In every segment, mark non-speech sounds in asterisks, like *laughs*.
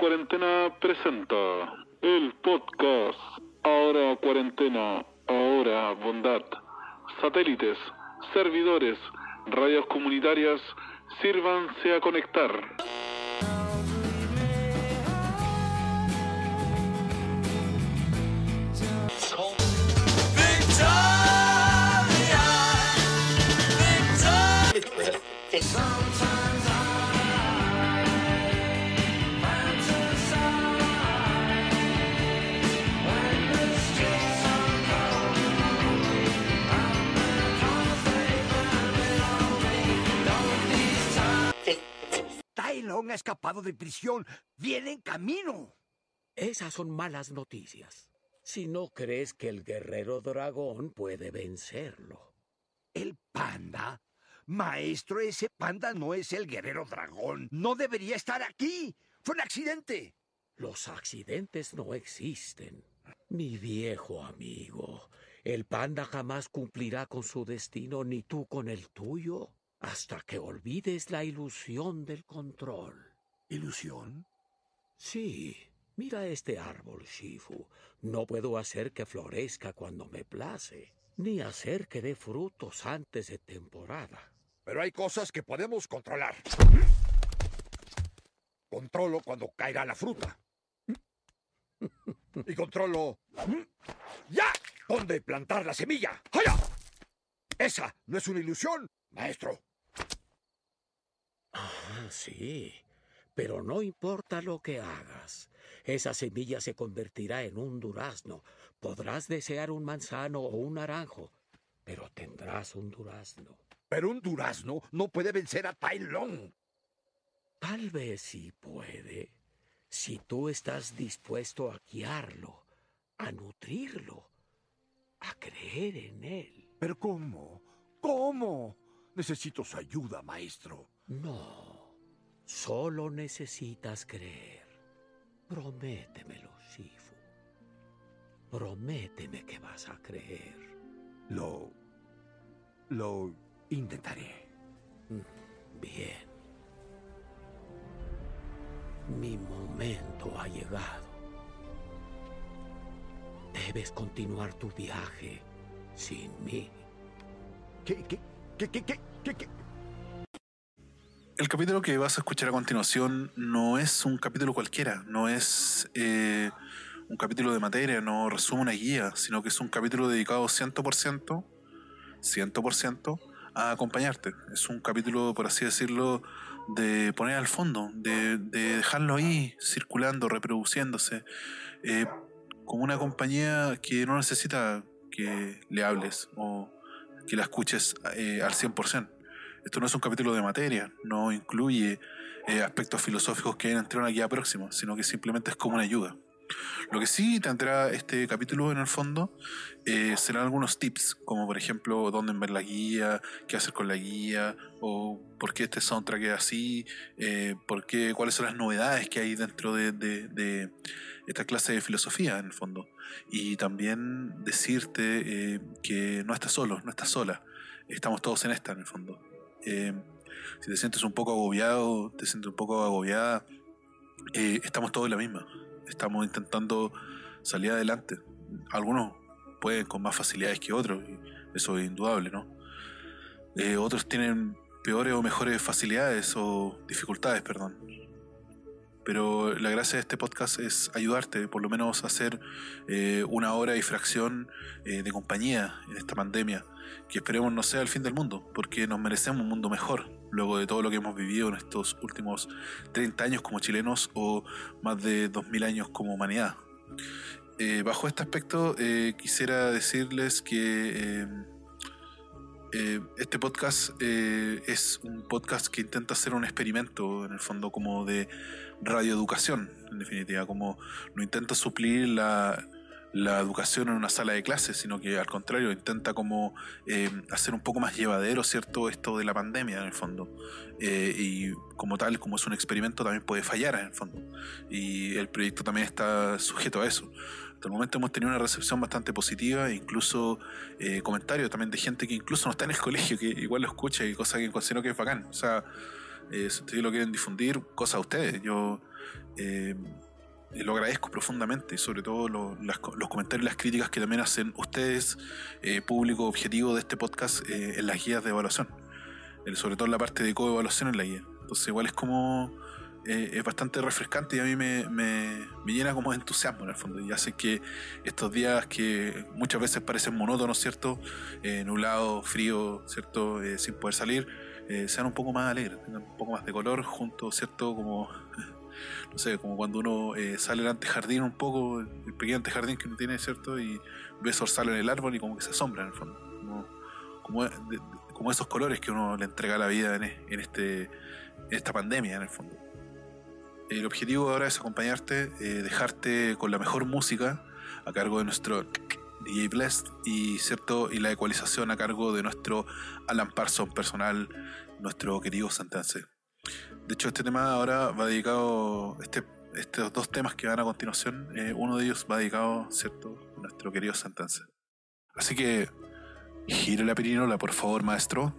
Cuarentena presenta el podcast Ahora Cuarentena, Ahora Bondad. Satélites, servidores, radios comunitarias, sírvanse a conectar. Tai Ha escapado de prisión. Viene en camino. Esas son malas noticias. Si no crees que el guerrero dragón puede vencerlo. ¿El panda? Maestro, ese panda no es el guerrero dragón. No debería estar aquí. Fue un accidente. Los accidentes no existen. Mi viejo amigo, el panda jamás cumplirá con su destino ni tú con el tuyo hasta que olvides la ilusión del control. ¿Ilusión? Sí, mira este árbol, Shifu. No puedo hacer que florezca cuando me place, ni hacer que dé frutos antes de temporada. Pero hay cosas que podemos controlar. Controlo cuando caiga la fruta. Y controlo... ¡Ya! ¿Dónde plantar la semilla? ¡Haya! Esa no es una ilusión, maestro. Sí. Pero no importa lo que hagas. Esa semilla se convertirá en un durazno. Podrás desear un manzano o un naranjo, pero tendrás un durazno. Pero un durazno no puede vencer a Tai Long. Tal vez sí puede, si tú estás dispuesto a guiarlo, a nutrirlo, a creer en él. ¿Pero cómo? ¿Cómo? Necesito su ayuda, maestro. No, solo necesitas creer. Prométemelo, Shifu. Prométeme que vas a creer. Lo... lo intentaré. Bien. Mi momento ha llegado. Debes continuar tu viaje sin mí. ¿Qué, qué, qué, qué, qué, qué, qué? El capítulo que vas a escuchar a continuación no es un capítulo cualquiera, no es eh, un capítulo de materia, no resume una guía, sino que es un capítulo dedicado 100%, 100% a acompañarte. Es un capítulo, por así decirlo, de poner al fondo, de, de dejarlo ahí circulando, reproduciéndose, eh, como una compañía que no necesita que le hables o que la escuches eh, al 100%. Esto no es un capítulo de materia, no incluye eh, aspectos filosóficos que entrar en una guía próxima, sino que simplemente es como una ayuda. Lo que sí tendrá este capítulo en el fondo eh, serán algunos tips, como por ejemplo dónde ver la guía, qué hacer con la guía, o por qué este soundtrack es así, eh, por qué, cuáles son las novedades que hay dentro de, de- de esta clase de filosofía en el fondo. Y también decirte eh, que no estás solo, no estás sola, estamos todos en esta en el fondo. Eh, si te sientes un poco agobiado, te sientes un poco agobiada, eh, estamos todos la misma. Estamos intentando salir adelante. Algunos pueden con más facilidades que otros, y eso es indudable, ¿no? Eh, otros tienen peores o mejores facilidades o dificultades, perdón. Pero la gracia de este podcast es ayudarte, por lo menos a hacer eh, una hora y fracción eh, de compañía en esta pandemia, que esperemos no sea el fin del mundo, porque nos merecemos un mundo mejor, luego de todo lo que hemos vivido en estos últimos 30 años como chilenos o más de 2000 años como humanidad. Eh, bajo este aspecto, eh, quisiera decirles que eh, eh, este podcast eh, es un podcast que intenta hacer un experimento, en el fondo, como de radioeducación, en definitiva, como no intenta suplir la, la educación en una sala de clases, sino que al contrario, intenta como eh, hacer un poco más llevadero, ¿cierto?, esto de la pandemia, en el fondo. Eh, y como tal, como es un experimento, también puede fallar, en el fondo. Y el proyecto también está sujeto a eso. Hasta el momento hemos tenido una recepción bastante positiva, incluso eh, comentarios también de gente que incluso no está en el colegio, que igual lo escucha y cosa que considero que es bacán. O sea, eh, si ustedes lo quieren difundir, cosa a ustedes. Yo eh, lo agradezco profundamente y sobre todo los comentarios y las críticas que también hacen ustedes, eh, público objetivo de este podcast, eh, en las guías de evaluación. Eh, sobre todo en la parte de coevaluación en la guía. Entonces igual es como... eh, es bastante refrescante y a mí me, me- llena como de entusiasmo en el fondo y hace que estos días que muchas veces parecen monótonos, ¿cierto? Eh, nublado, frío, ¿cierto? Eh, sin poder salir, eh, sean un poco más alegres, tengan un poco más de color junto, ¿cierto? Como, no sé, como cuando uno eh, sale al antejardín un poco, el pequeño antejardín que uno tiene, ¿cierto? Y ve zorzal en el árbol y como que se asombra en el fondo. Como, como, de- como esos colores que uno le entrega a la vida en, en este, en esta pandemia, en el fondo. El objetivo ahora es acompañarte, eh, dejarte con la mejor música a cargo de nuestro DJ Blessed y, ¿cierto? y la ecualización a cargo de nuestro Alan Parson personal, nuestro querido Santense. De hecho, este tema ahora va dedicado, este, estos dos temas que van a continuación, eh, uno de ellos va dedicado, ¿cierto?, a nuestro querido Santense. Así que, gire la pirinola, por favor, maestro.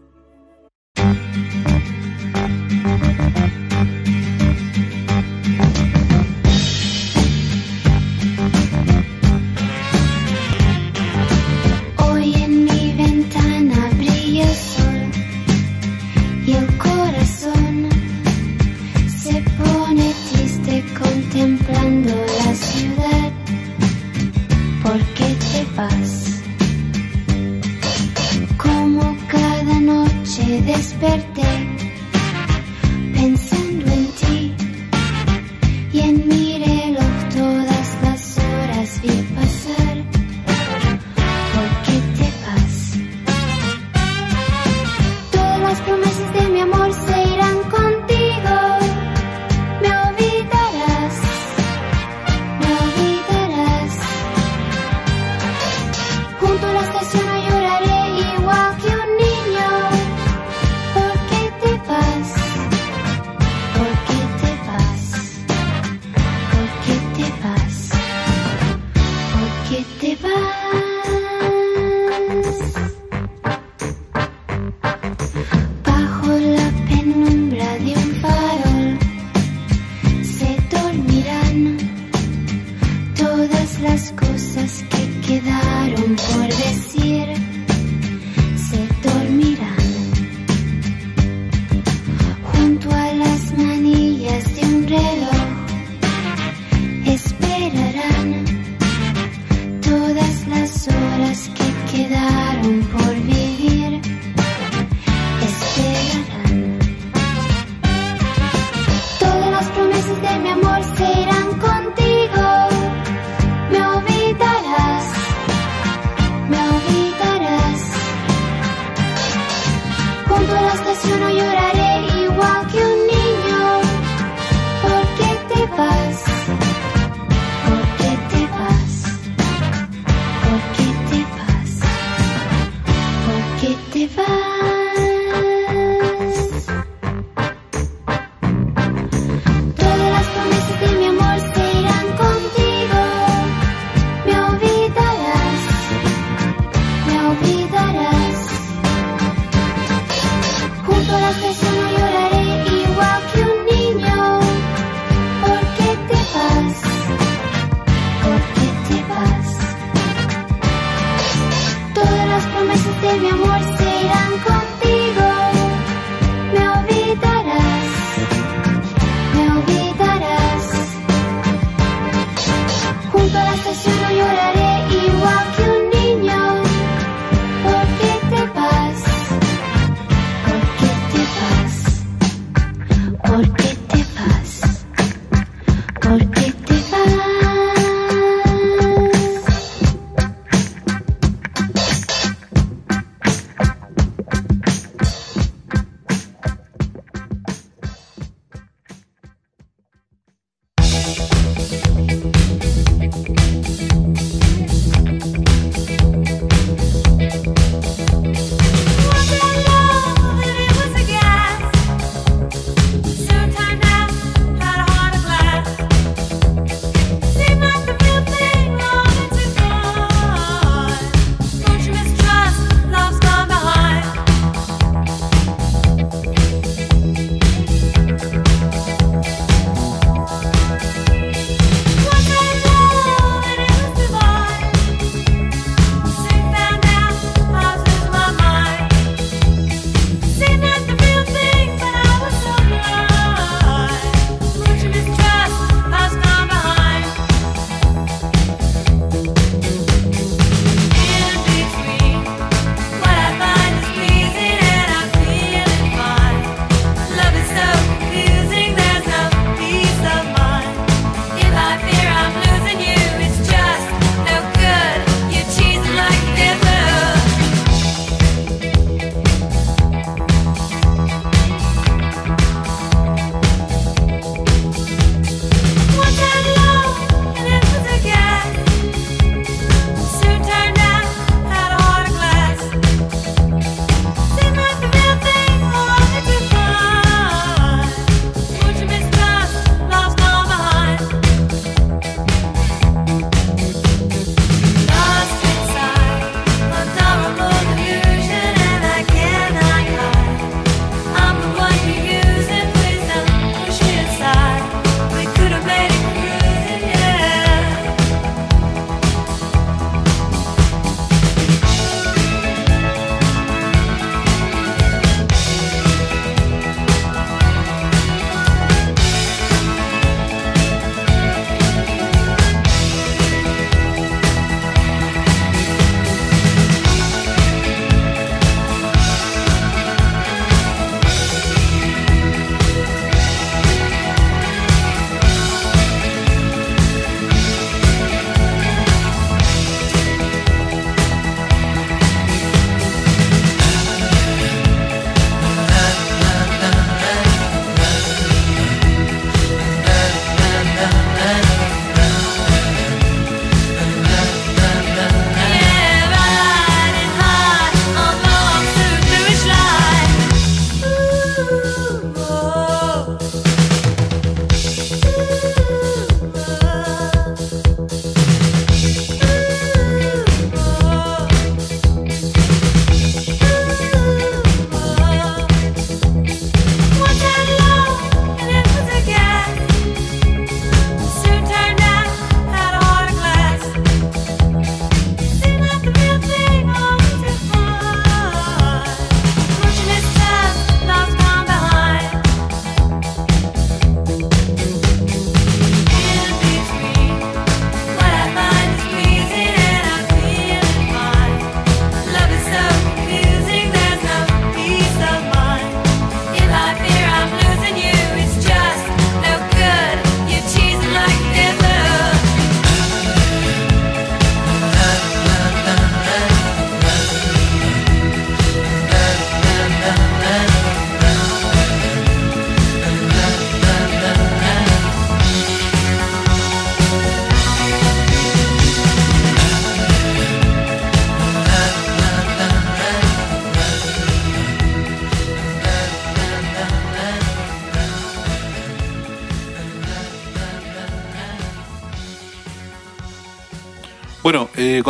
Desperté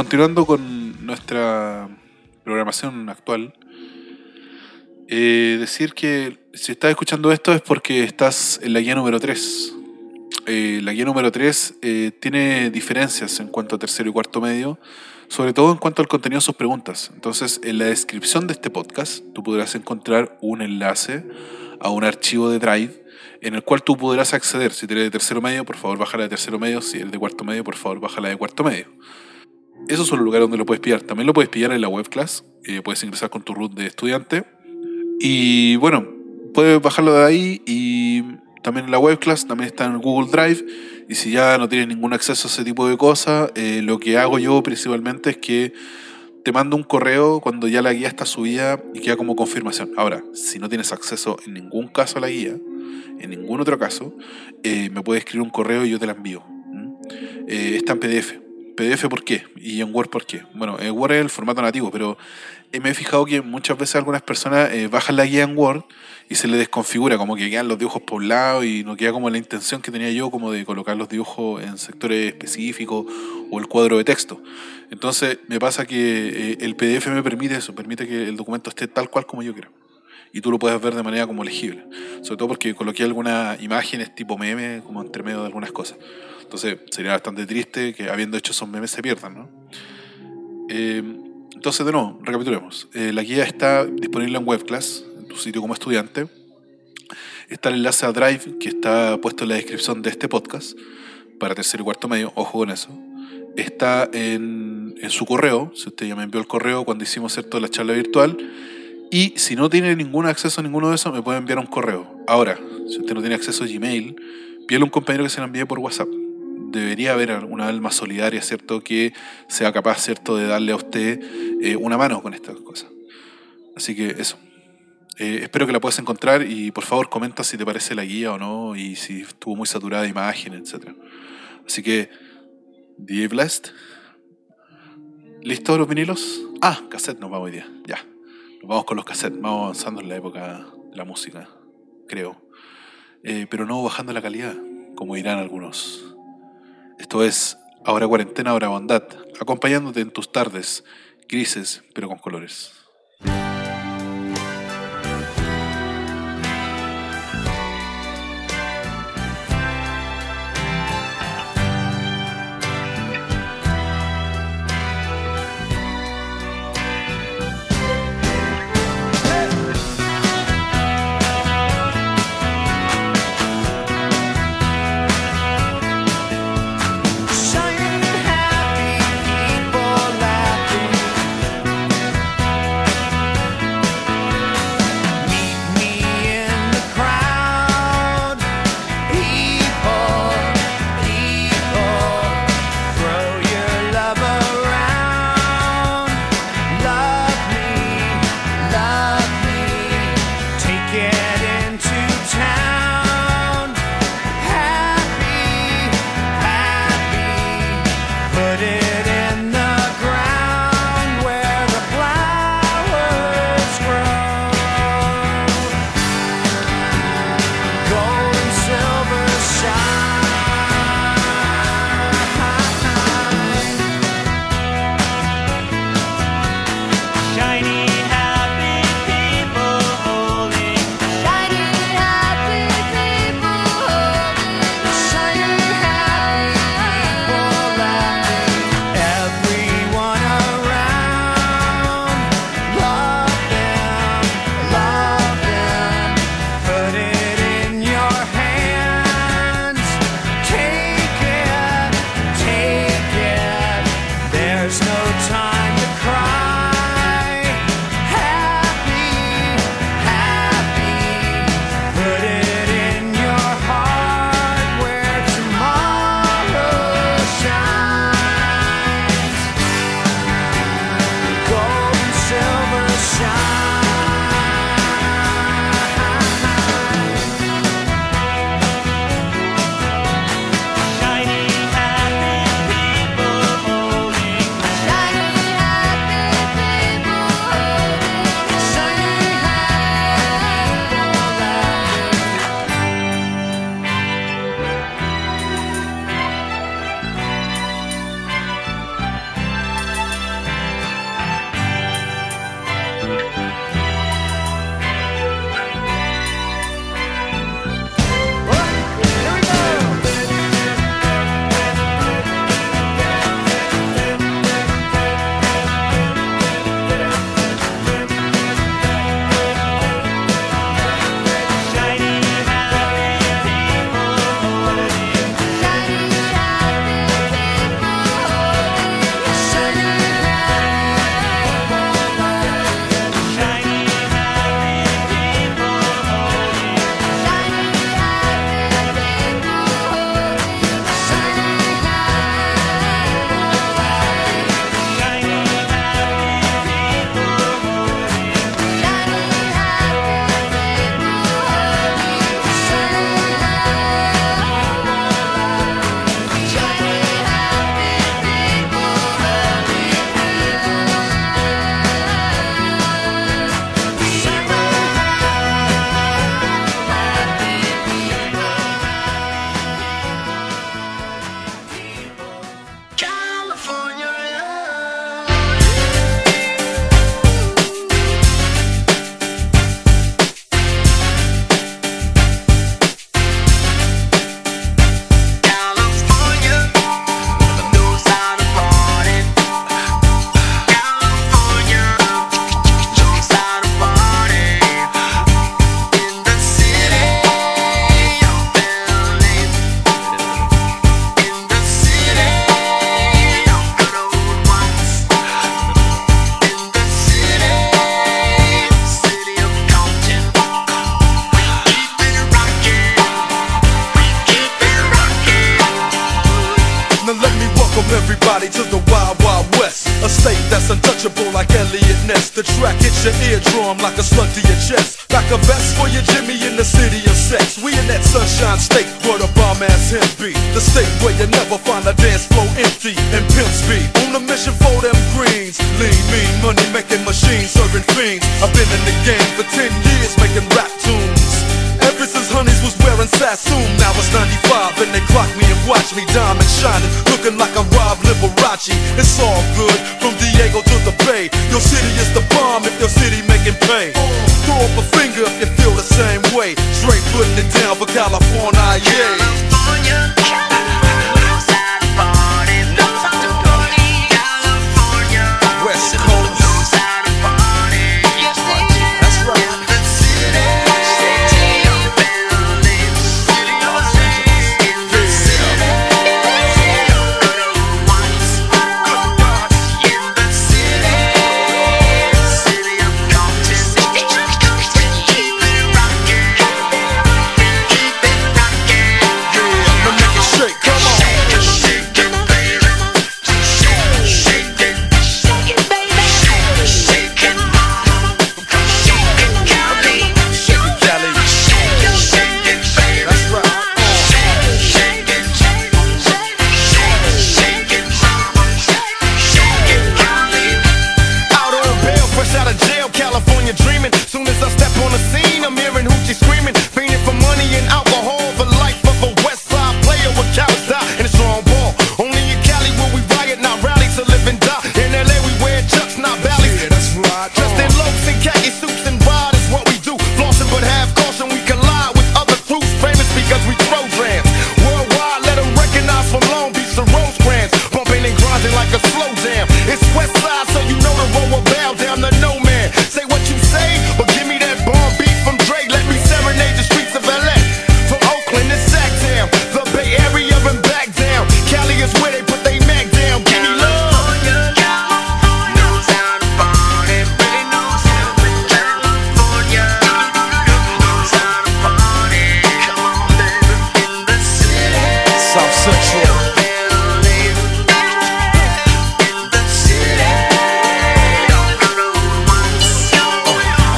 continuando con nuestra programación actual, eh, decir que si estás escuchando esto es porque estás en la guía número 3. la guía número 3 eh, tiene diferencias en cuanto a tercero y cuarto medio, sobre todo en cuanto al contenido de sus preguntas. Entonces, en la descripción de este podcast, tú podrás encontrar un enlace a un archivo de Drive en el cual tú podrás acceder. Si eres de tercero medio, por favor, baja la de tercero medio. Si eres de cuarto medio, por favor, baja la de cuarto medio. Esos son los lugares donde lo puedes pillar. También lo puedes pillar en la web class. Eh, puedes ingresar con tu root de estudiante. Y bueno, puedes bajarlo de ahí y también en la web class, también está en Google Drive. Y si ya no tienes ningún acceso a ese tipo de cosas, eh, lo que hago yo principalmente es que te mando un correo cuando ya la guía está subida y queda como confirmación. Ahora, si no tienes acceso en ningún caso a la guía, en ningún otro caso, eh, me puedes escribir un correo y yo te la envío. Eh, está en PDF. PDF ¿por qué? Y en Word ¿por qué? Bueno, en Word es el formato nativo, pero me he fijado que muchas veces algunas personas eh, bajan la guía en Word y se le desconfigura, como que quedan los dibujos poblados y no queda como la intención que tenía yo como de colocar los dibujos en sectores específicos o el cuadro de texto. Entonces me pasa que el PDF me permite eso, permite que el documento esté tal cual como yo quiero y tú lo puedes ver de manera como legible. Sobre todo porque coloqué algunas imágenes tipo meme como entre medio de algunas cosas. Entonces sería bastante triste que habiendo hecho esos memes se pierdan, ¿no? Eh, entonces, de nuevo, recapitulemos. Eh, la guía está disponible en WebClass, en tu sitio como estudiante. Está el enlace a Drive que está puesto en la descripción de este podcast para tercer y cuarto medio. Ojo con eso. Está en, su correo, si usted ya me envió el correo cuando hicimos cierto la charla virtual y si no tiene ningún acceso a ninguno de esos, me puede enviar un correo. Ahora, si usted no tiene acceso a Gmail, pídele a un compañero que se lo envíe por WhatsApp. Debería haber alguna alma solidaria, ¿cierto?, que sea capaz, ¿cierto?, de darle a usted eh, una mano con estas cosas. Así que eso. Eh, espero que la puedas encontrar y por favor comenta si te parece la guía o no y si estuvo muy saturada de imágenes, etc. Así que, DJ Blessed. ¿Listos los vinilos? Ah, cassette nos vamos hoy día. Ya vamos con los cassettes, vamos avanzando en la época de la música, creo. Eh, pero no bajando la calidad, como dirán algunos. Esto es Ahora Cuarentena, Ahora Bondad, acompañándote en tus tardes grises, pero con colores.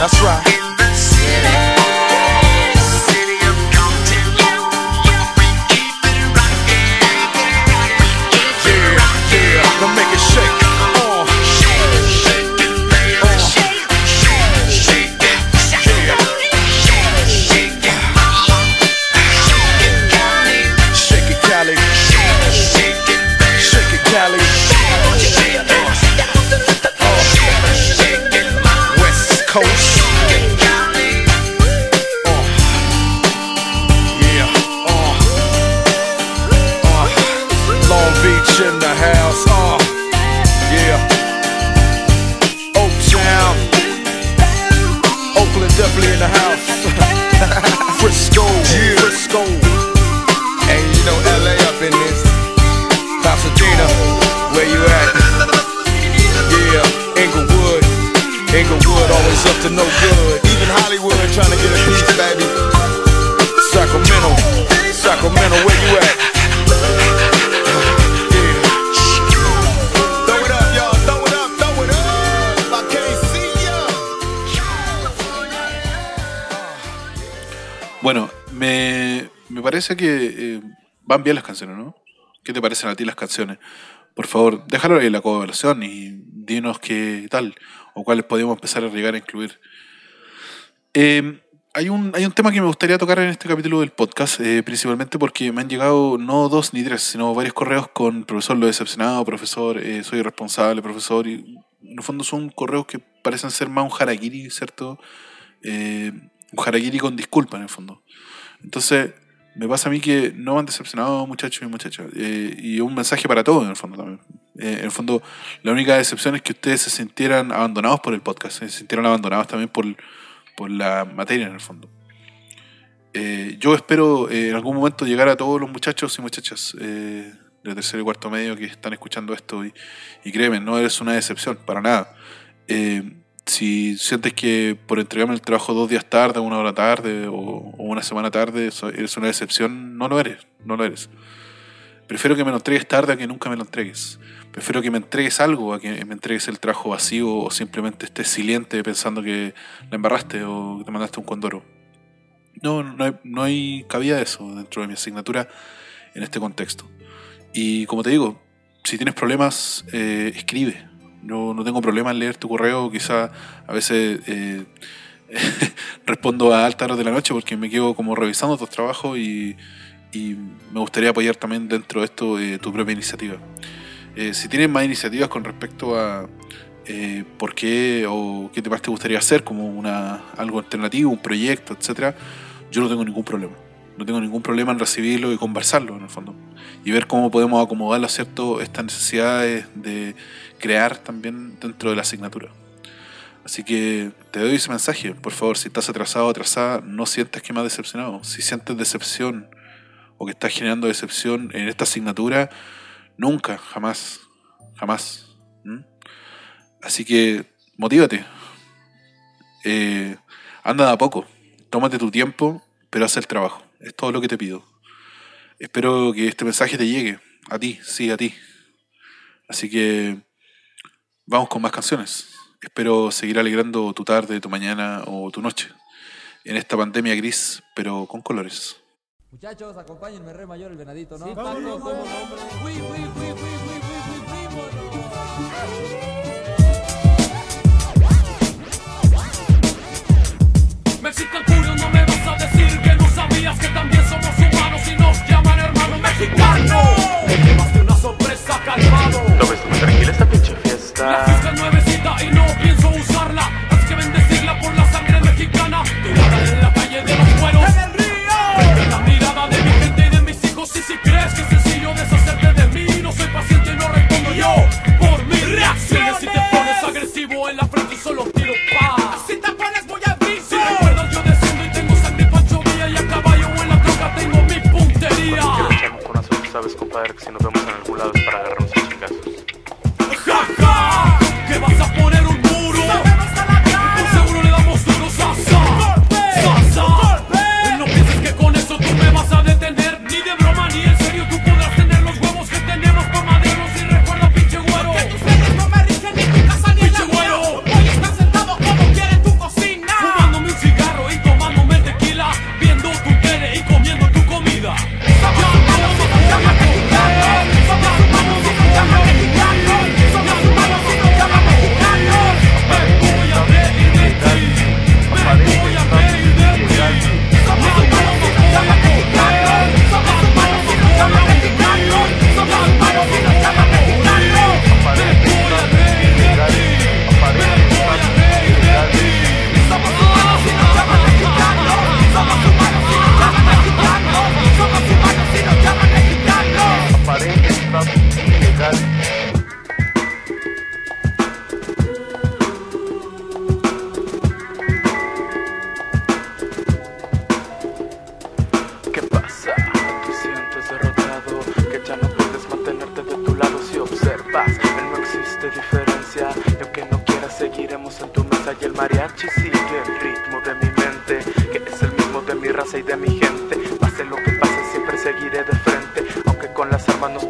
That's right. canciones, ¿no? ¿Qué te parecen a ti las canciones? Por favor, déjalo ahí en la conversación y dinos qué tal o cuáles podemos empezar a llegar a incluir. Eh, hay, un, hay un tema que me gustaría tocar en este capítulo del podcast, eh, principalmente porque me han llegado no dos ni tres, sino varios correos con profesor lo decepcionado, profesor eh, soy irresponsable, profesor, y en el fondo son correos que parecen ser más un harakiri, ¿cierto? Eh, un harakiri con disculpa en el fondo. Entonces, me pasa a mí que no han decepcionado muchachos y muchachas. Eh, y un mensaje para todos en el fondo también. Eh, en el fondo, la única decepción es que ustedes se sintieran abandonados por el podcast, eh, se sintieran abandonados también por, por la materia en el fondo. Eh, yo espero eh, en algún momento llegar a todos los muchachos y muchachas eh, de tercero y cuarto medio que están escuchando esto y, y créeme, no eres una decepción, para nada. Eh, si sientes que por entregarme el trabajo dos días tarde, una hora tarde o, una semana tarde, eres una decepción, no lo eres, no lo eres. Prefiero que me lo entregues tarde a que nunca me lo entregues. Prefiero que me entregues algo a que me entregues el trabajo vacío o simplemente estés silente pensando que la embarraste o que te mandaste un condoro. No, no hay, no hay cabida de eso dentro de mi asignatura en este contexto. Y como te digo, si tienes problemas, eh, escribe, yo no tengo problema en leer tu correo, quizá a veces eh, *laughs* respondo a altas horas de la noche porque me quedo como revisando tus trabajos y, y me gustaría apoyar también dentro de esto eh, tu propia iniciativa. Eh, si tienes más iniciativas con respecto a eh, por qué o qué más te gustaría hacer, como una, algo alternativo, un proyecto, etcétera, yo no tengo ningún problema. No tengo ningún problema en recibirlo y conversarlo, en el fondo. Y ver cómo podemos acomodarlo, ¿cierto? Estas necesidades de crear también dentro de la asignatura. Así que te doy ese mensaje. Por favor, si estás atrasado o atrasada, no sientas que me decepcionado. Si sientes decepción o que estás generando decepción en esta asignatura, nunca, jamás, jamás. Así que motívate. Eh, anda de a poco. Tómate tu tiempo, pero haz el trabajo. Es todo lo que te pido. Espero que este mensaje te llegue. A ti, sí, a ti. Así que vamos con más canciones. Espero seguir alegrando tu tarde, tu mañana o tu noche. En esta pandemia gris, pero con colores. Muchachos, acompáñenme, re mayor el venadito, ¿no? Sí, no me sabías que también somos humanos y nos llaman hermano mexicano. Me llevaste una sorpresa, calmado. ¿Lo ves muy tranquila esta pinche La fiesta? Sabes, compadre, que si nos vemos en algún lado es para agarrarnos Diferencia, y aunque no quieras seguiremos en tu mesa y el mariachi sigue el ritmo de mi mente, que es el mismo de mi raza y de mi gente. Pase lo que pase, siempre seguiré de frente, aunque con las armas nos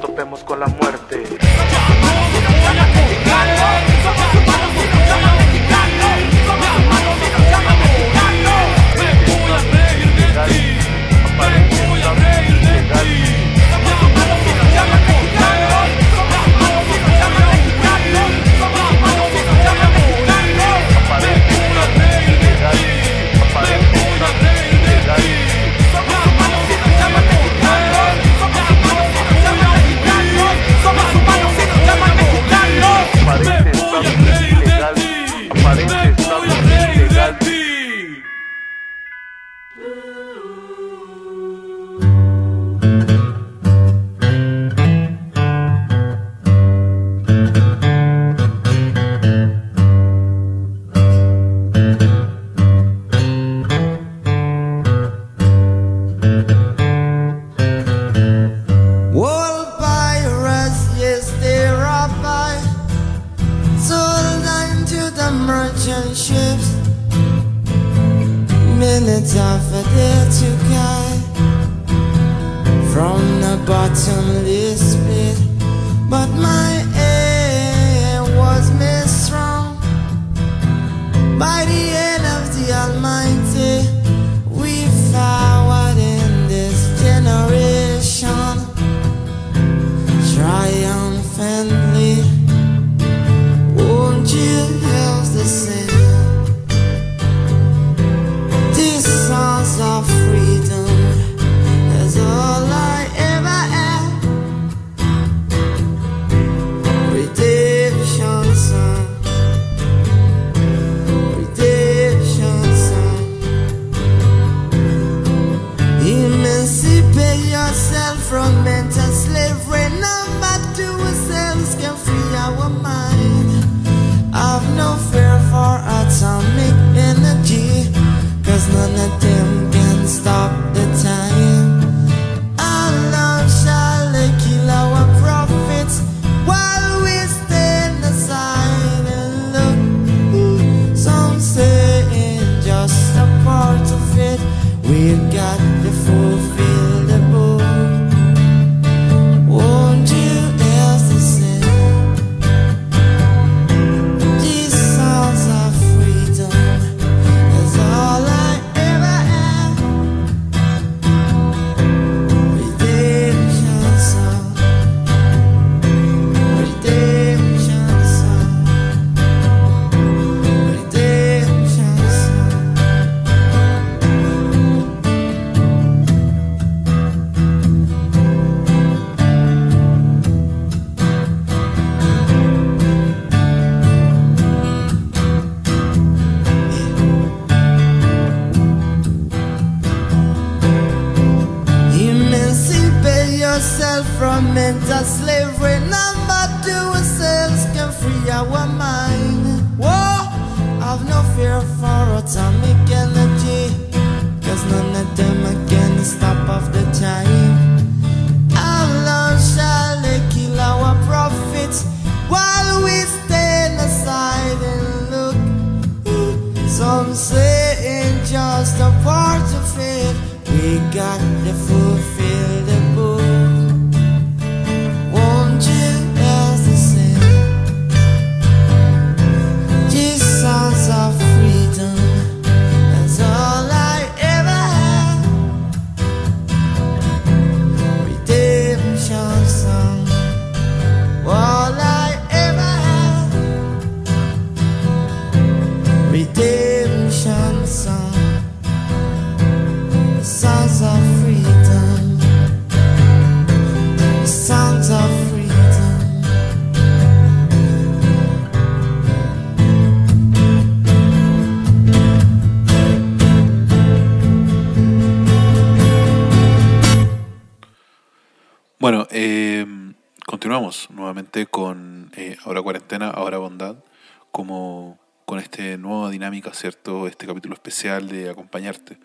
especial de acompañarte.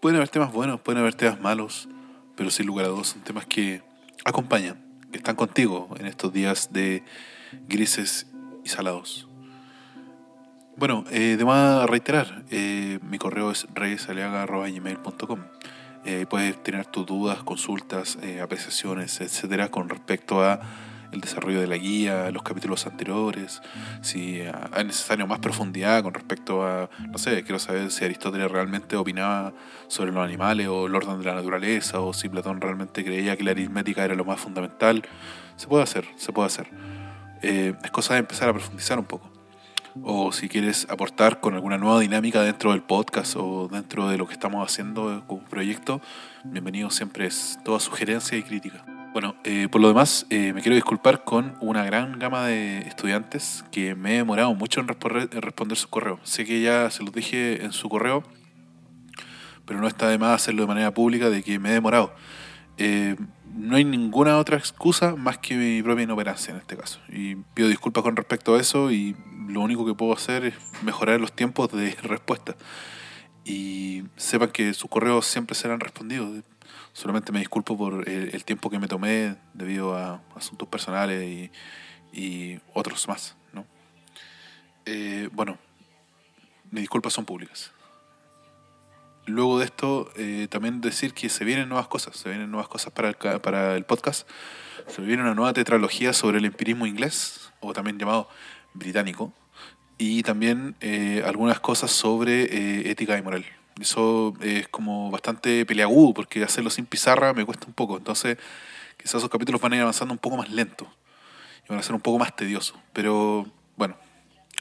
Pueden haber temas buenos, pueden haber temas malos, pero sin lugar a dudas son temas que acompañan, que están contigo en estos días de grises y salados. Bueno, eh, de más reiterar, eh, mi correo es reyesaliaga.gmail.com eh, puedes tener tus dudas, consultas, eh, apreciaciones, etcétera, con respecto a el desarrollo de la guía, los capítulos anteriores, si es necesario más profundidad con respecto a, no sé, quiero saber si Aristóteles realmente opinaba sobre los animales o el orden de la naturaleza, o si Platón realmente creía que la aritmética era lo más fundamental. Se puede hacer, se puede hacer. Eh, es cosa de empezar a profundizar un poco o si quieres aportar con alguna nueva dinámica dentro del podcast o dentro de lo que estamos haciendo como proyecto, bienvenido siempre es toda sugerencia y crítica. Bueno, eh, por lo demás, eh, me quiero disculpar con una gran gama de estudiantes que me he demorado mucho en, en responder su correo. Sé que ya se los dije en su correo, pero no está de más hacerlo de manera pública de que me he demorado. Eh, no hay ninguna otra excusa más que mi propia inoperancia en este caso. Y pido disculpas con respecto a eso y lo único que puedo hacer es mejorar los tiempos de *laughs* respuesta. Y sepan que sus correos siempre serán respondidos. Solamente me disculpo por el, el tiempo que me tomé debido a asuntos personales y, y otros más. ¿no? Eh, bueno, mis disculpas son públicas. luego de esto, eh, también decir que se vienen nuevas cosas, se vienen nuevas cosas para el, para el podcast. Se viene una nueva tetralogía sobre el empirismo inglés, o también llamado británico, y también eh, algunas cosas sobre eh, ética y moral. Eso es como bastante peleagudo, porque hacerlo sin pizarra me cuesta un poco. Entonces, quizás esos capítulos van a ir avanzando un poco más lento y van a ser un poco más tediosos. Pero bueno,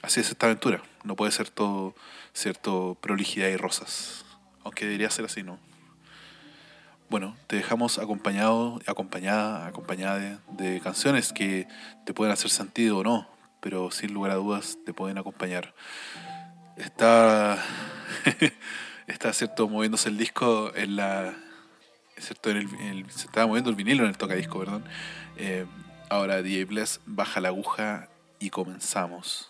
así es esta aventura. No puede ser todo, cierto, prolijidad y rosas. Aunque debería ser así, ¿no? Bueno, te dejamos acompañado, acompañada, acompañada de, de canciones que te pueden hacer sentido o no, pero sin lugar a dudas te pueden acompañar. Está, *laughs* está cierto, moviéndose el disco en la, cierto, en el, se estaba moviendo el vinilo en el tocadisco, perdón. Eh, ahora DJ Bless baja la aguja y comenzamos.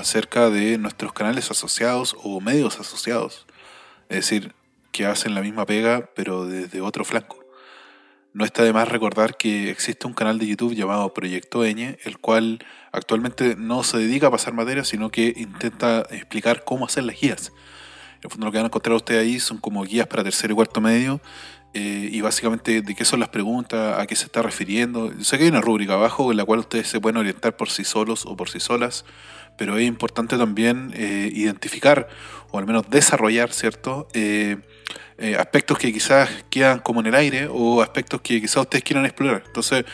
Acerca de nuestros canales asociados o medios asociados. Es decir, que hacen la misma pega, pero desde otro flanco. No está de más recordar que existe un canal de YouTube llamado Proyecto Eñe, el cual actualmente no se dedica a pasar materia, sino que intenta explicar cómo hacer las guías. En el fondo lo que van a encontrar ustedes ahí son como guías para tercero y cuarto medio, eh, y básicamente de qué son las preguntas, a qué se está refiriendo. Sé que hay una rúbrica abajo en la cual ustedes se pueden orientar por sí solos o por sí solas, pero es importante también eh, identificar, o al menos desarrollar, ¿cierto? Eh, eh, aspectos que quizás quedan como en el aire o aspectos que quizás ustedes quieran explorar. Entonces,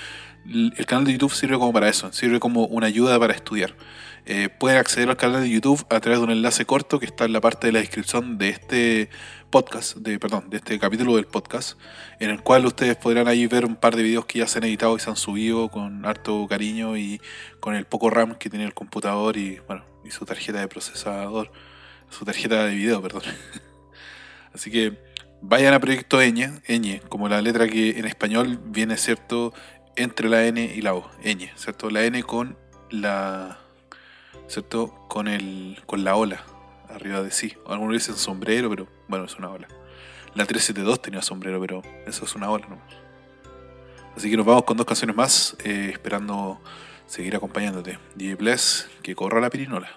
el canal de YouTube sirve como para eso, sirve como una ayuda para estudiar. Pueden acceder al canal de YouTube a través de un enlace corto que está en la parte de la descripción de este podcast, de, perdón, de este capítulo del podcast, en el cual ustedes podrán ahí ver un par de videos que ya se han editado y se han subido con harto cariño y con el poco RAM que tiene el computador y bueno, y su tarjeta de procesador, su tarjeta de video, perdón. *laughs* Así que vayan a Proyecto Eñe, Eñe, como la letra que en español viene, ¿cierto? Entre la N y la O, Eñe, ¿cierto? La N con la, ¿cierto? Con el, con la ola arriba de sí. Algunos dicen sombrero, pero bueno, es una ola. La 372 tenía sombrero, pero eso es una ola, ¿no? Así que nos vamos con dos canciones más, eh, esperando seguir acompañándote. DJ Bless, que corra la pirinola.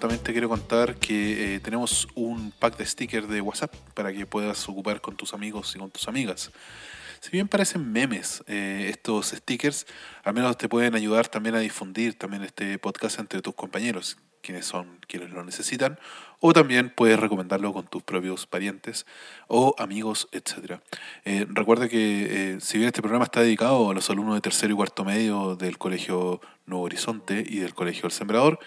También te quiero contar que eh, tenemos un pack de stickers de WhatsApp para que puedas ocupar con tus amigos y con tus amigas. Si bien parecen memes eh, estos stickers, al menos te pueden ayudar también a difundir también este podcast entre tus compañeros, quienes son quienes lo necesitan, o también puedes recomendarlo con tus propios parientes o amigos, etcétera. Eh, recuerda que eh, si bien este programa está dedicado a los alumnos de tercero y cuarto medio del Colegio Nuevo Horizonte y del Colegio El Sembrador,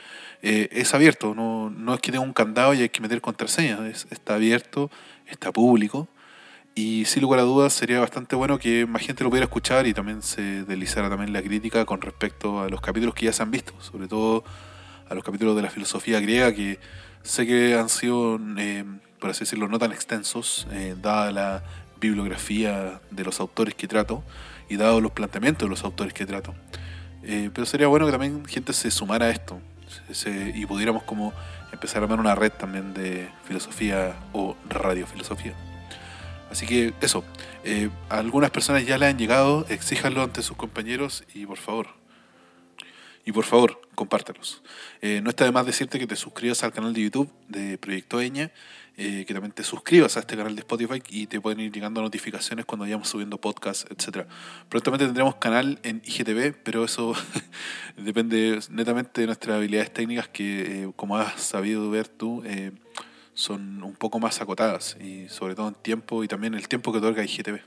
eh, es abierto, no, no es que tenga un candado y hay que meter contraseñas, es- está abierto, está público. Y sin lugar a dudas sería bastante bueno que más gente lo pudiera escuchar y también se deslizara también la crítica con respecto a los capítulos que ya se han visto, sobre todo a los capítulos de la filosofía griega que sé que han sido, eh, por así decirlo, no tan extensos, eh, dada la bibliografía de los autores que trato y dado los planteamientos de los autores que trato. Eh, pero sería bueno que también gente se sumara a esto y pudiéramos como empezar a armar una red también de filosofía o radiofilosofía. Así que eso, eh, algunas personas ya le han llegado, exíjanlo ante sus compañeros y por favor, y por favor, compártelos. Eh, no está de más decirte que te suscribas al canal de YouTube de Proyecto Eña, eh, que también te suscribas a este canal de Spotify y te pueden ir llegando notificaciones cuando vayamos subiendo podcasts, etcétera. Prontamente tendremos canal en IGTV, pero eso *laughs* depende netamente de nuestras habilidades técnicas que, eh, como has sabido ver tú, eh, son un poco más acotadas y sobre todo en tiempo y también el tiempo que otorga IGTV.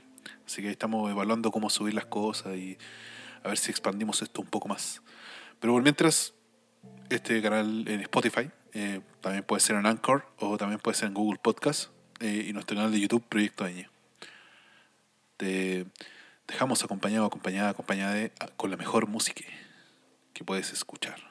Así que ahí estamos evaluando cómo subir las cosas y a ver si expandimos esto un poco más. Pero por mientras, este canal en Spotify, eh, también puede ser en Anchor o también puede ser en Google Podcast eh, y nuestro canal de YouTube Proyecto. Te dejamos acompañado, acompañada, acompañada de, con la mejor música que puedes escuchar.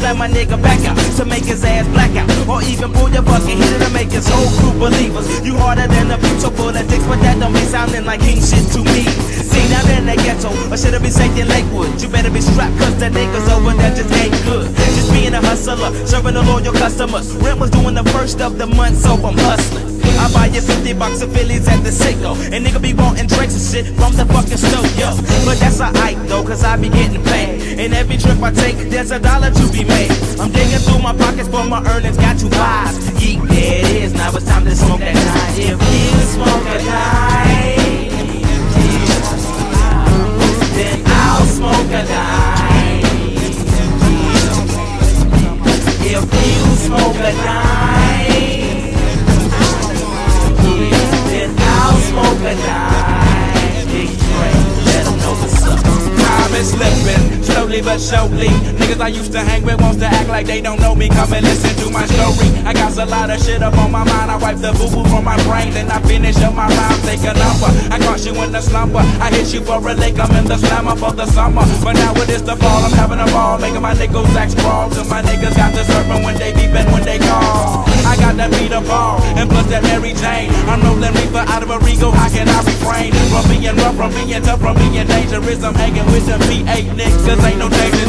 Slam my nigga back out to make his ass black out. Or even pull your bucket hitter to make his whole crew believers. You harder than a so full of dicks, but that don't be sounding like king shit to me. See, down in the ghetto, or should it be safe in Lakewood? You better be strapped, cause the niggas over there just ain't good. Just being a hustler, serving the loyal customers. Rent was doing the first of the month, so I'm hustling. I buy you 50 bucks of Phillies at the Sicko. And nigga be wanting drinks and shit from the fucking stove, yo. But that's alright though, cause I be getting paid. And every trip I take, there's a dollar to be made. I'm digging through my pockets, but my earnings got two pies. Yeah, there it is, now it's time to smoke that night. If you smoke a night, then I'll smoke a night. If you smoke a night, smoke a night. Is slipping, slowly but surely. Niggas I used to hang with wants to act like they don't know me. Come and listen to my story. I got a lot of shit up on my mind. I wipe the boo boo from my brain, then I finish up my rhyme. Take a number. I caught you in the slumber. I hit you for a lick. I'm in the slammer for the summer. But now it is the fall. I'm having a ball, making my niggas act sprawl. Till my niggas got the serpent when they beeping when they call. I got that beat a ball and plus that Mary Jane. I'm rolling reefer out of a Rego. How can I refrain from being rough, from being tough, from mannerism hanging with some beat, eight niggas. Cause ain't no danger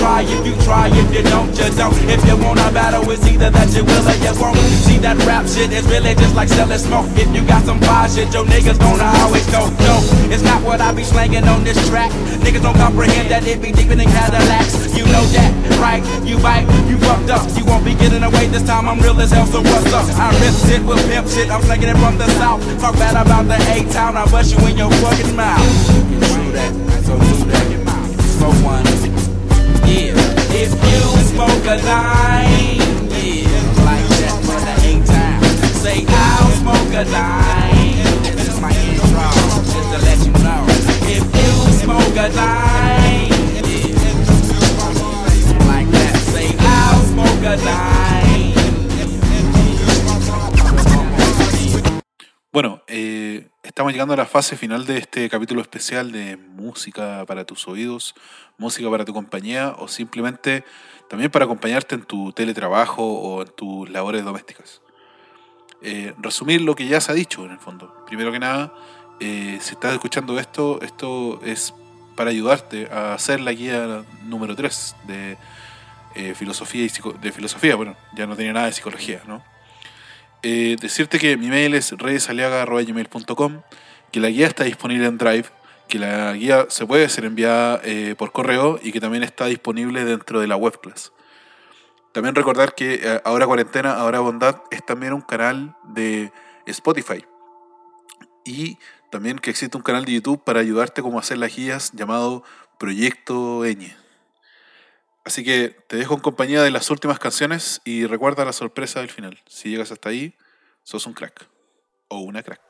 try if you try. If you don't, you don't. If you want a battle, it's either that you will or you won't. See that rap shit is really just like selling smoke. If you got some fire shit, your niggas gonna always go. No, it's not what I be slanging on this track. Niggas don't comprehend that it be deeper than Cadillacs. You know that, right? You bite, you fucked up. You won't be getting away this time. I'm real as hell, so what's up? I rip shit with pimp shit. I'm slanging it from the south. Talk bad about the A town. I bust you in your fucking mouth. So do that. Smoke one. Yeah, you smoke a line, yeah, like that for the A town. Say I'll smoke a line. This is my intro, just to let you know. If you smoke a line, yeah, like that. Say I'll smoke a line. Bueno, eh, estamos llegando a la fase final de este capítulo especial de música para tus oídos, música para tu compañía o simplemente también para acompañarte en tu teletrabajo o en tus labores domésticas. Eh, resumir lo que ya se ha dicho en el fondo. Primero que nada, eh, si estás escuchando esto, esto es para ayudarte a hacer la guía número 3 de eh, filosofía y de filosofía, bueno, ya no tiene nada de psicología, ¿no? Eh, decirte que mi mail es redesaliaga.gmail.com, que la guía está disponible en Drive, que la guía se puede ser enviada eh, por correo y que también está disponible dentro de la webclass. También recordar que eh, Ahora Cuarentena, Ahora Bondad es también un canal de Spotify. Y también que existe un canal de YouTube para ayudarte como hacer las guías llamado Proyecto Ñ. Así que te dejo en compañía de las últimas canciones y recuerda la sorpresa del final. Si llegas hasta ahí, sos un crack. O una crack.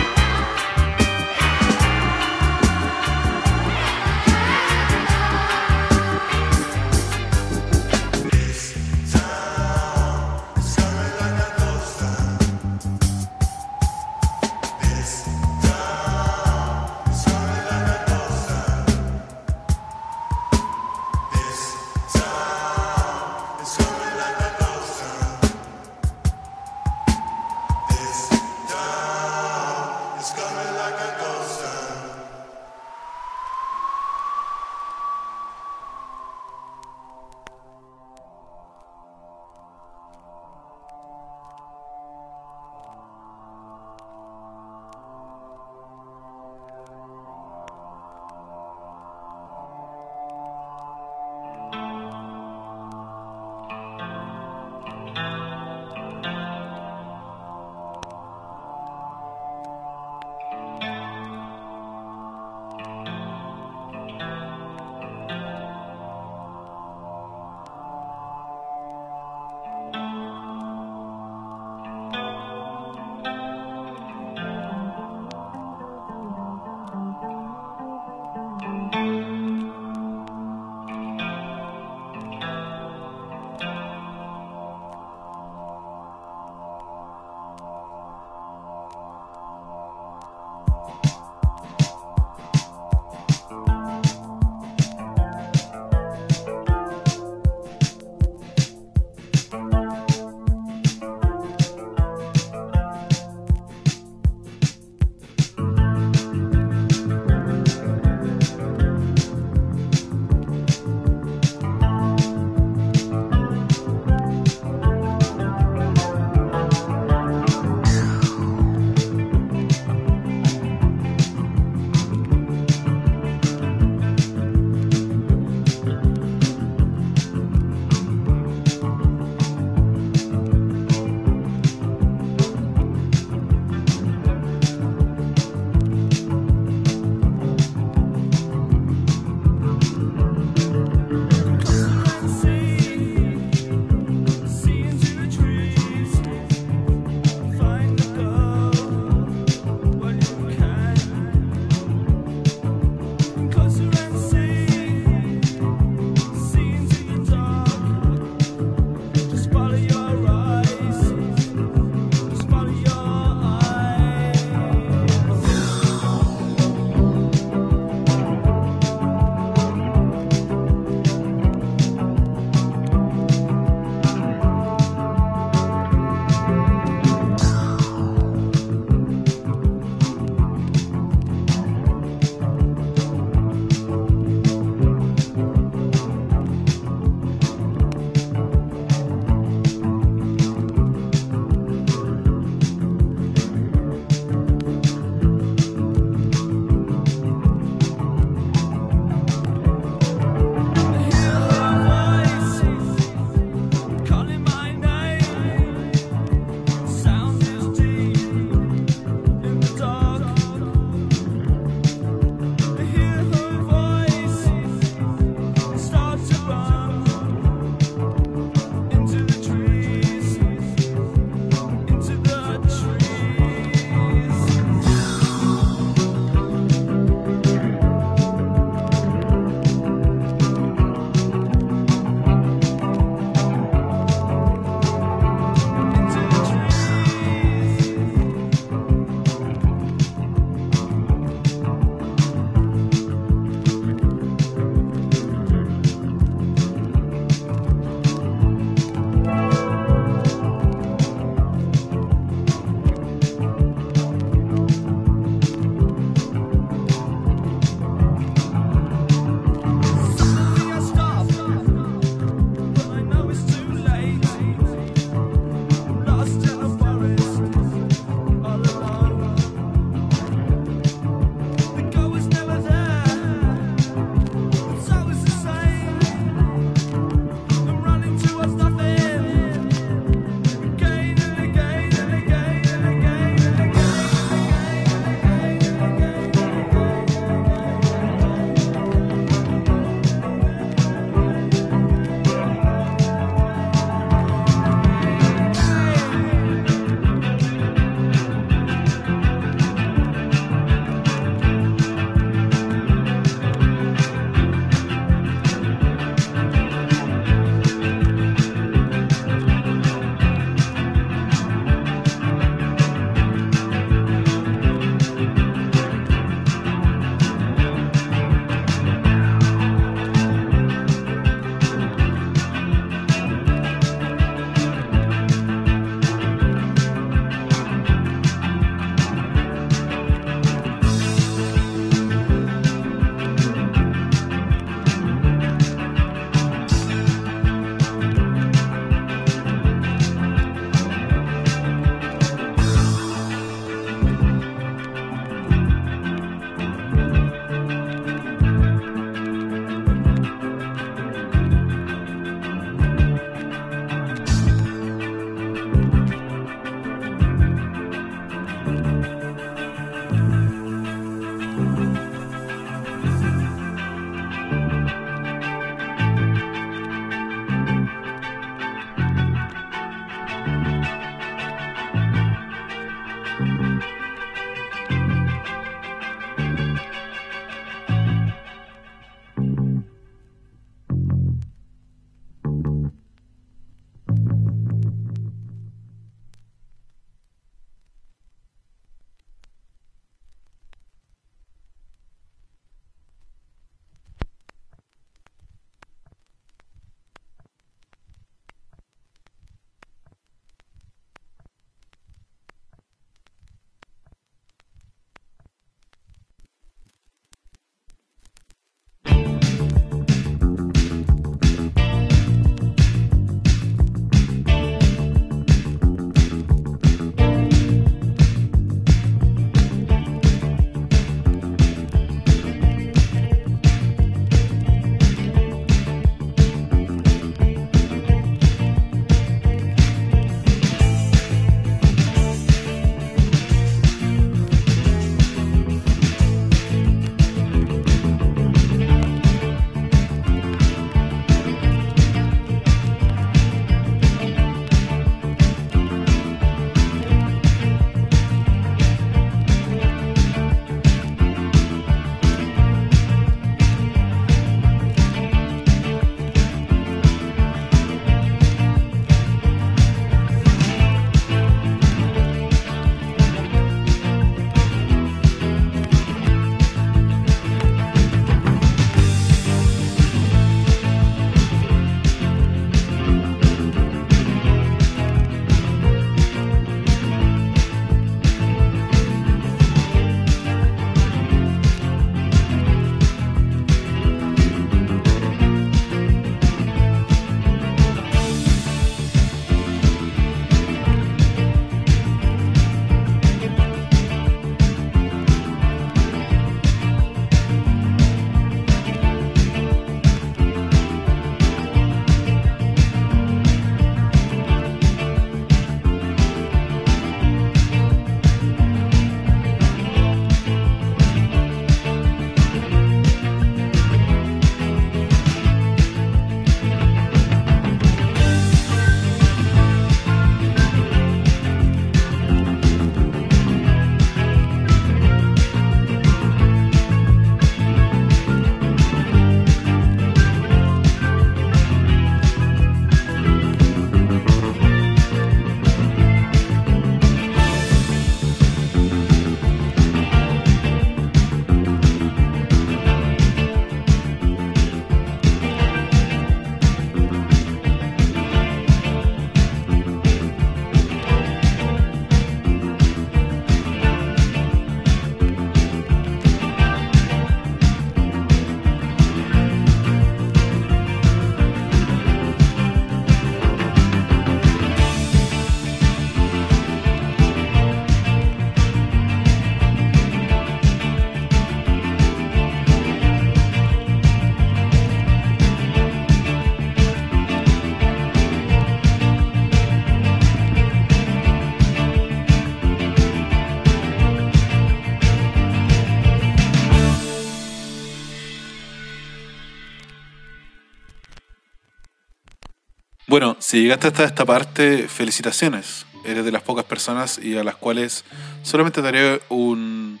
Bueno, si llegaste hasta esta parte, felicitaciones. Eres de las pocas personas y a las cuales solamente te haré un-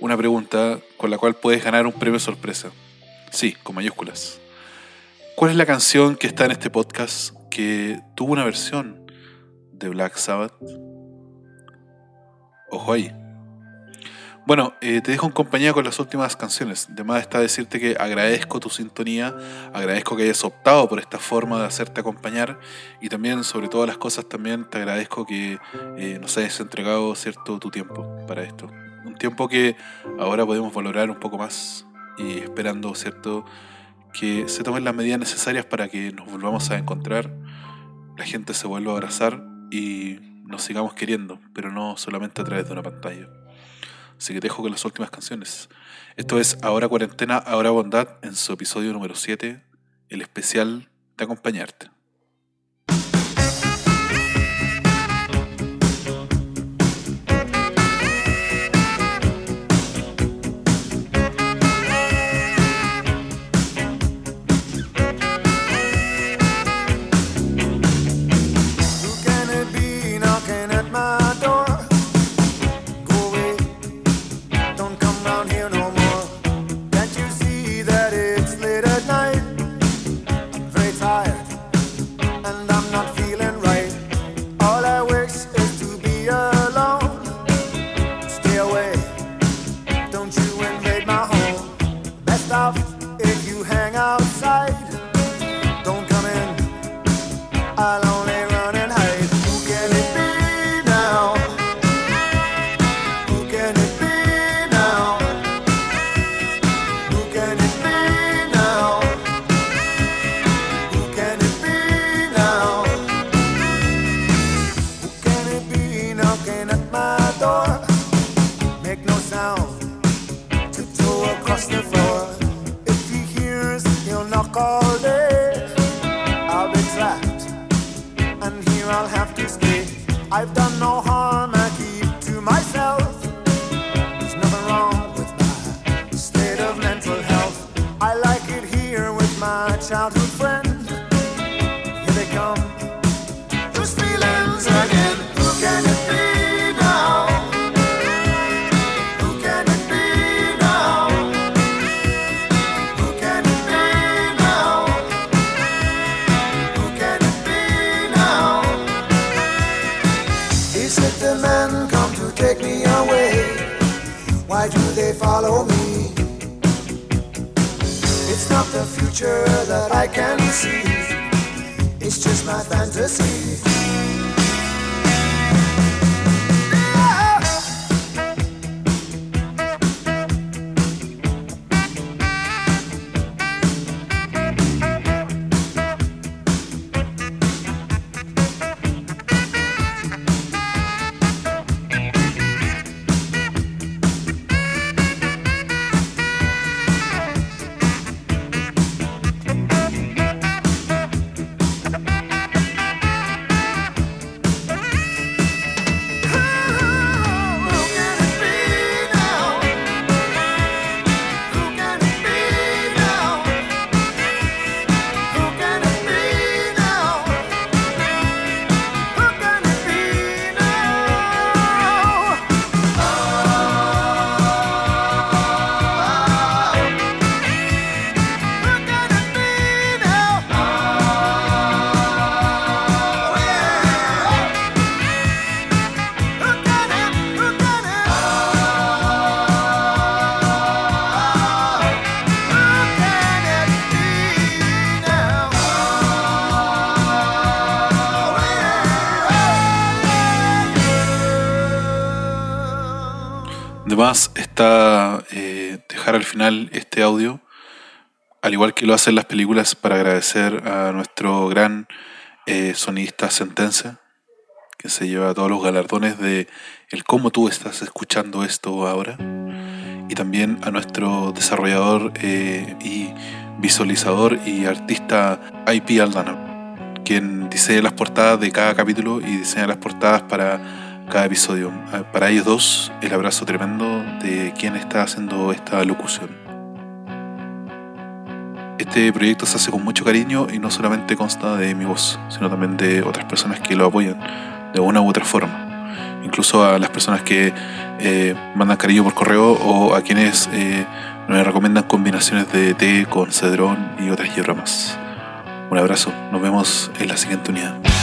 una pregunta con la cual puedes ganar un premio sorpresa. Sí, con mayúsculas. ¿Cuál es la canción que está en este podcast que tuvo una versión de Black Sabbath? Ojo ahí. Bueno, eh, te dejo en compañía con las últimas canciones. De más está decirte que agradezco tu sintonía, agradezco que hayas optado por esta forma de hacerte acompañar y también, sobre todas las cosas, también te agradezco que eh, nos hayas entregado cierto tu tiempo para esto. Un tiempo que ahora podemos valorar un poco más y esperando, cierto, que se tomen las medidas necesarias para que nos volvamos a encontrar, la gente se vuelva a abrazar y nos sigamos queriendo, pero no solamente a través de una pantalla. Así que te dejo con las últimas canciones. Esto es Ahora Cuarentena, Ahora Bondad, en su episodio número 7, el especial de acompañarte. Why do they follow me? It's not the future that I can see. It's just my fantasy. Este audio, al igual que lo hacen las películas, para agradecer a nuestro gran eh, sonidista Sentencia, que se lleva todos los galardones de el cómo tú estás escuchando esto ahora, y también a nuestro desarrollador eh, y visualizador y artista IP Aldana, quien diseña las portadas de cada capítulo y diseña las portadas para cada episodio. Ah, Para ellos dos, el abrazo tremendo de quien está haciendo esta locución. Este proyecto se hace con mucho cariño y no solamente consta de mi voz, sino también de otras personas que lo apoyan de una u otra forma. Incluso a las personas que eh, mandan cariño por correo o a quienes eh, nos recomiendan combinaciones de té con cedrón y otras hierbas. Un abrazo, nos vemos en la siguiente unidad.